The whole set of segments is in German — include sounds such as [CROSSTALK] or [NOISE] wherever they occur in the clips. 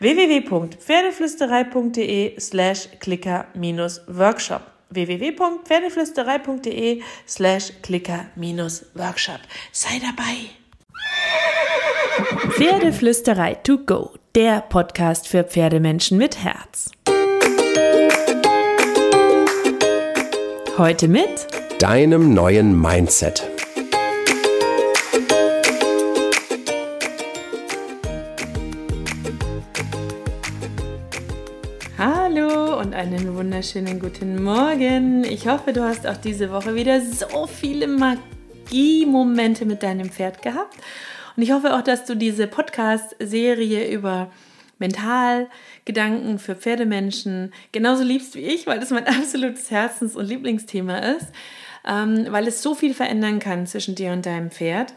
www.pferdeflüsterei.de slash clicker-workshop www.pferdeflüsterei.de slash clicker-workshop Sei dabei! Pferdeflüsterei to go, der Podcast für Pferdemenschen mit Herz. Heute mit deinem neuen Mindset. Und einen wunderschönen guten Morgen. Ich hoffe, du hast auch diese Woche wieder so viele Magie-Momente mit deinem Pferd gehabt. Und ich hoffe auch, dass du diese Podcast-Serie über Mentalgedanken für Pferdemenschen genauso liebst wie ich, weil das mein [LAUGHS] absolutes Herzens- und Lieblingsthema ist, ähm, weil es so viel verändern kann zwischen dir und deinem Pferd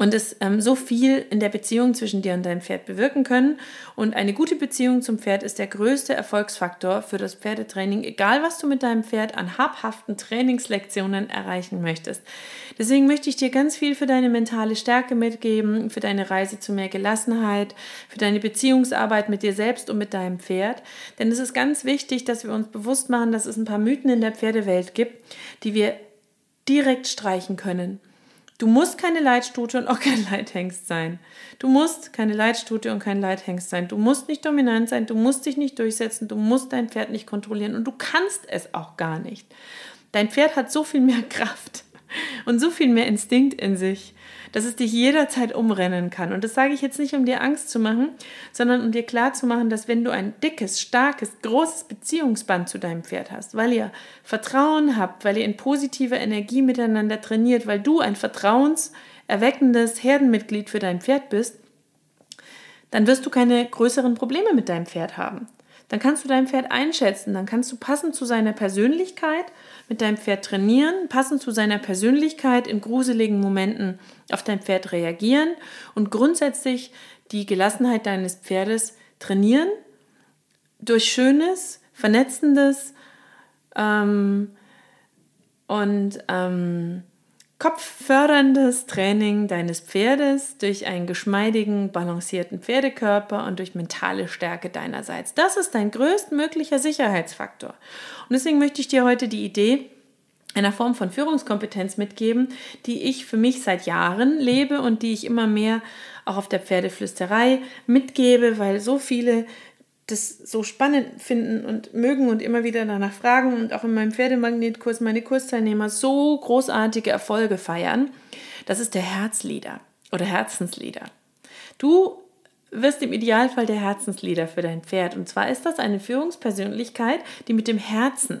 und es ähm, so viel in der Beziehung zwischen dir und deinem Pferd bewirken können. Und eine gute Beziehung zum Pferd ist der größte Erfolgsfaktor für das Pferdetraining, egal was du mit deinem Pferd an habhaften Trainingslektionen erreichen möchtest. Deswegen möchte ich dir ganz viel für deine mentale Stärke mitgeben, für deine Reise zu mehr Gelassenheit, für deine Beziehungsarbeit mit dir selbst und mit deinem Pferd. Denn es ist ganz wichtig, dass wir uns bewusst machen, dass es ein paar Mythen in der Pferdewelt gibt, die wir direkt streichen können. Du musst keine Leitstute und auch kein Leithengst sein. Du musst keine Leitstute und kein Leithengst sein. Du musst nicht dominant sein, du musst dich nicht durchsetzen, du musst dein Pferd nicht kontrollieren und du kannst es auch gar nicht. Dein Pferd hat so viel mehr [LAUGHS] Kraft und so viel mehr Instinkt in sich dass es dich jederzeit umrennen kann. Und das sage ich jetzt nicht, um dir Angst zu machen, sondern um dir klar zu machen, dass wenn du ein dickes, starkes, großes Beziehungsband zu deinem Pferd hast, weil ihr Vertrauen habt, weil ihr in positiver Energie miteinander trainiert, weil du ein vertrauenserweckendes Herdenmitglied für dein Pferd bist, dann wirst du keine größeren Probleme mit deinem Pferd haben. Dann kannst du dein Pferd einschätzen, dann kannst du passend zu seiner Persönlichkeit mit deinem Pferd trainieren, passend zu seiner Persönlichkeit in gruseligen Momenten auf dein Pferd reagieren und grundsätzlich die Gelassenheit deines Pferdes trainieren durch schönes, vernetzendes ähm, und ähm, kopfförderndes Training deines Pferdes durch einen geschmeidigen, balancierten Pferdekörper und durch mentale Stärke deinerseits. Das ist dein größtmöglicher Sicherheitsfaktor. Und deswegen möchte ich dir heute die Idee einer Form von Führungskompetenz mitgeben, die ich für mich seit Jahren lebe und die ich immer mehr auch auf der Pferdeflüsterei mitgebe, weil so viele das so spannend finden und mögen und immer wieder danach fragen und auch in meinem Pferdemagnetkurs meine Kursteilnehmer so großartige Erfolge feiern. Das ist der Herzlieder oder Herzenslieder. Du wirst im Idealfall der Herzenslieder für dein Pferd. Und zwar ist das eine Führungspersönlichkeit, die mit dem Herzen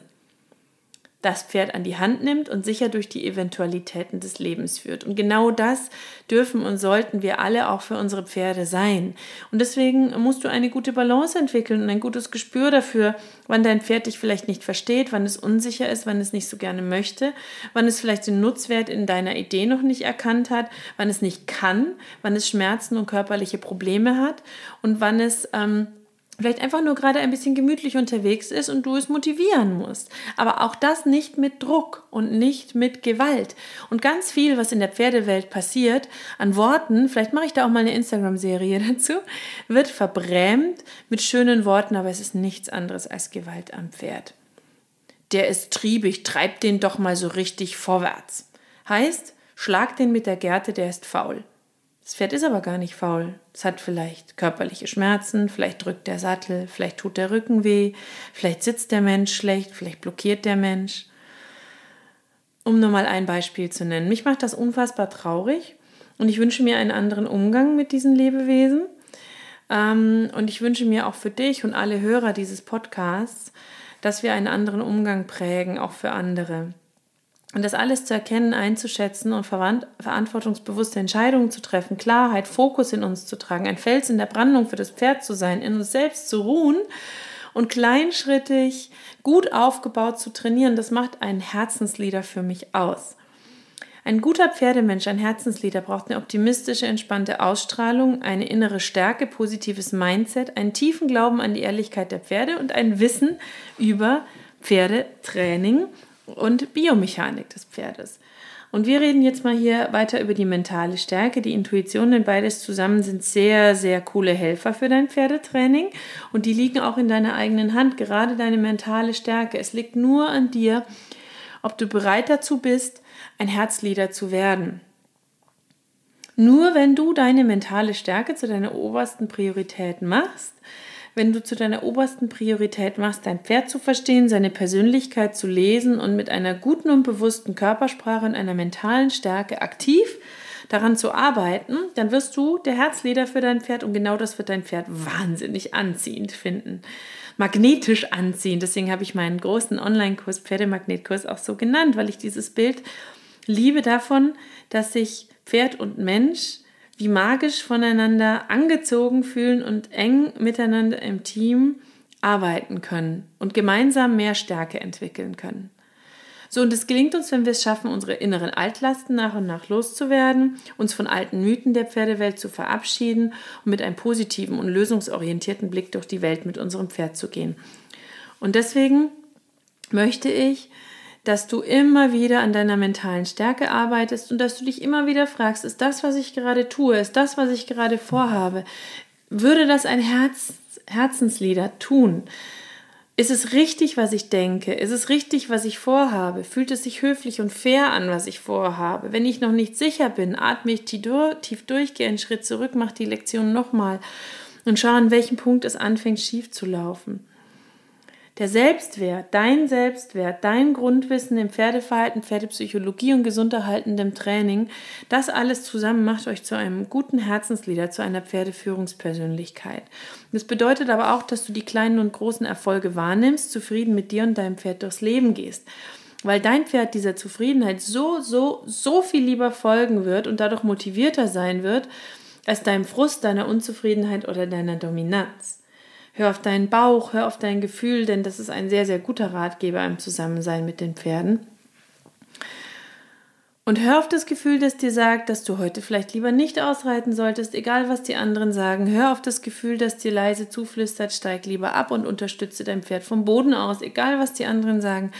das Pferd an die Hand nimmt und sicher durch die Eventualitäten des Lebens führt. Und genau das dürfen und sollten wir alle auch für unsere Pferde sein. Und deswegen musst du eine gute Balance entwickeln und ein gutes Gespür dafür, wann dein Pferd dich vielleicht nicht versteht, wann es unsicher ist, wann es nicht so gerne möchte, wann es vielleicht den Nutzwert in deiner Idee noch nicht erkannt hat, wann es nicht kann, wann es Schmerzen und körperliche Probleme hat und wann es ähm, vielleicht einfach nur gerade ein bisschen gemütlich unterwegs ist und du es motivieren musst. Aber auch das nicht mit Druck und nicht mit Gewalt. Und ganz viel, was in der Pferdewelt passiert, an Worten, vielleicht mache ich da auch mal eine Instagram-Serie [LAUGHS] dazu, wird verbrämt mit schönen Worten, aber es ist nichts anderes als Gewalt am Pferd. Der ist triebig, treib den doch mal so richtig vorwärts. Heißt, schlag den mit der Gerte, der ist faul. Das Pferd ist aber gar nicht faul. Es hat vielleicht körperliche Schmerzen, vielleicht drückt der Sattel, vielleicht tut der Rücken weh, vielleicht sitzt der Mensch schlecht, vielleicht blockiert der Mensch. Um nur mal ein Beispiel zu nennen. Mich macht das unfassbar traurig und ich wünsche mir einen anderen Umgang mit diesen Lebewesen. Ähm, und ich wünsche mir auch für dich und alle Hörer dieses Podcasts, dass wir einen anderen Umgang prägen, auch für andere. Und das alles zu erkennen, einzuschätzen und verantwortungsbewusste Entscheidungen zu treffen, Klarheit, Fokus in uns zu tragen, ein Fels in der Brandung für das Pferd zu sein, in uns selbst zu ruhen und kleinschrittig, gut aufgebaut zu trainieren, das macht einen Herzensleader für mich aus. Ein guter Pferdemensch, ein Herzensleader braucht eine optimistische, entspannte Ausstrahlung, eine innere Stärke, positives Mindset, einen tiefen Glauben an die Ehrlichkeit der Pferde und ein Wissen über Pferdetraining und Biomechanik des Pferdes. Und wir reden jetzt mal hier weiter über die mentale Stärke, die Intuition, denn beides zusammen sind sehr, sehr coole Helfer für dein Pferdetraining und die liegen auch in deiner eigenen Hand, gerade deine mentale Stärke. Es liegt nur an dir, ob du bereit dazu bist, ein Herzlieder zu werden. Nur wenn du deine mentale Stärke zu deiner obersten Priorität machst, wenn du zu deiner obersten Priorität machst, dein Pferd zu verstehen, seine Persönlichkeit zu lesen und mit einer guten und bewussten Körpersprache und einer mentalen Stärke aktiv daran zu arbeiten, dann wirst du der Herzleder für dein Pferd und genau das wird dein Pferd wahnsinnig anziehend finden. Magnetisch anziehend. Deswegen habe ich meinen großen Online-Kurs, Pferdemagnetkurs, auch so genannt, weil ich dieses Bild liebe davon, dass sich Pferd und Mensch wie magisch voneinander angezogen fühlen und eng miteinander im Team arbeiten können und gemeinsam mehr Stärke entwickeln können. So, und es gelingt uns, wenn wir es schaffen, unsere inneren Altlasten nach und nach loszuwerden, uns von alten Mythen der Pferdewelt zu verabschieden und mit einem positiven und lösungsorientierten Blick durch die Welt mit unserem Pferd zu gehen. Und deswegen möchte ich, dass du immer wieder an deiner mentalen Stärke arbeitest und dass du dich immer wieder fragst, ist das, was ich gerade tue, ist das, was ich gerade vorhabe, würde das ein Herz, Herzenslieder tun? Ist es richtig, was ich denke? Ist es richtig, was ich vorhabe? Fühlt es sich höflich und fair an, was ich vorhabe? Wenn ich noch nicht sicher bin, atme ich tief durch, gehe einen Schritt zurück, mache die Lektion nochmal und schaue, an welchem Punkt es anfängt schief zu laufen. Der Selbstwert, dein Selbstwert, dein Grundwissen im Pferdeverhalten, Pferdepsychologie und gesunderhaltendem Training, das alles zusammen macht euch zu einem guten Herzensleader, zu einer Pferdeführungspersönlichkeit. Das bedeutet aber auch, dass du die kleinen und großen Erfolge wahrnimmst, zufrieden mit dir und deinem Pferd durchs Leben gehst weil dein Pferd dieser Zufriedenheit so, so, so viel lieber folgen wird und dadurch motivierter sein wird, als deinem Frust, deiner Unzufriedenheit oder deiner Dominanz. Hör auf deinen Bauch, hör auf dein Gefühl, denn das ist ein sehr, sehr guter Ratgeber im Zusammensein mit den Pferden. Und hör auf das Gefühl, das dir sagt, dass du heute vielleicht lieber nicht ausreiten solltest, egal was die anderen sagen. Hör auf das Gefühl, das dir leise zuflüstert, steig lieber ab und unterstütze dein Pferd vom Boden aus, egal was die anderen sagen.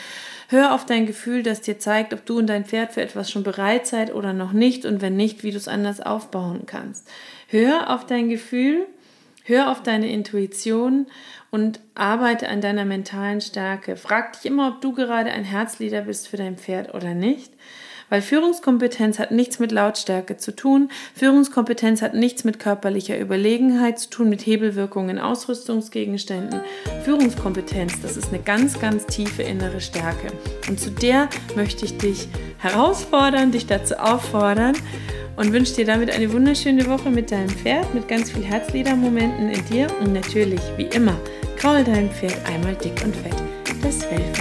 Hör auf dein Gefühl, das dir zeigt, ob du und dein Pferd für etwas schon bereit seid oder noch nicht und wenn nicht, wie du es anders aufbauen kannst. Hör auf dein Gefühl, Hör auf deine Intuition und arbeite an deiner mentalen Stärke. Frag dich immer, ob du gerade ein Herzlieder bist für dein Pferd oder nicht. Weil Führungskompetenz hat nichts mit Lautstärke zu tun. Führungskompetenz hat nichts mit körperlicher Überlegenheit zu tun, mit Hebelwirkungen, Ausrüstungsgegenständen. Führungskompetenz, das ist eine ganz, ganz tiefe innere Stärke. Und zu der möchte ich dich herausfordern, dich dazu auffordern und wünsche dir damit eine wunderschöne Woche mit deinem Pferd, mit ganz viel Herzliedermomenten in dir und natürlich, wie immer, kraul dein Pferd einmal dick und fett. Das von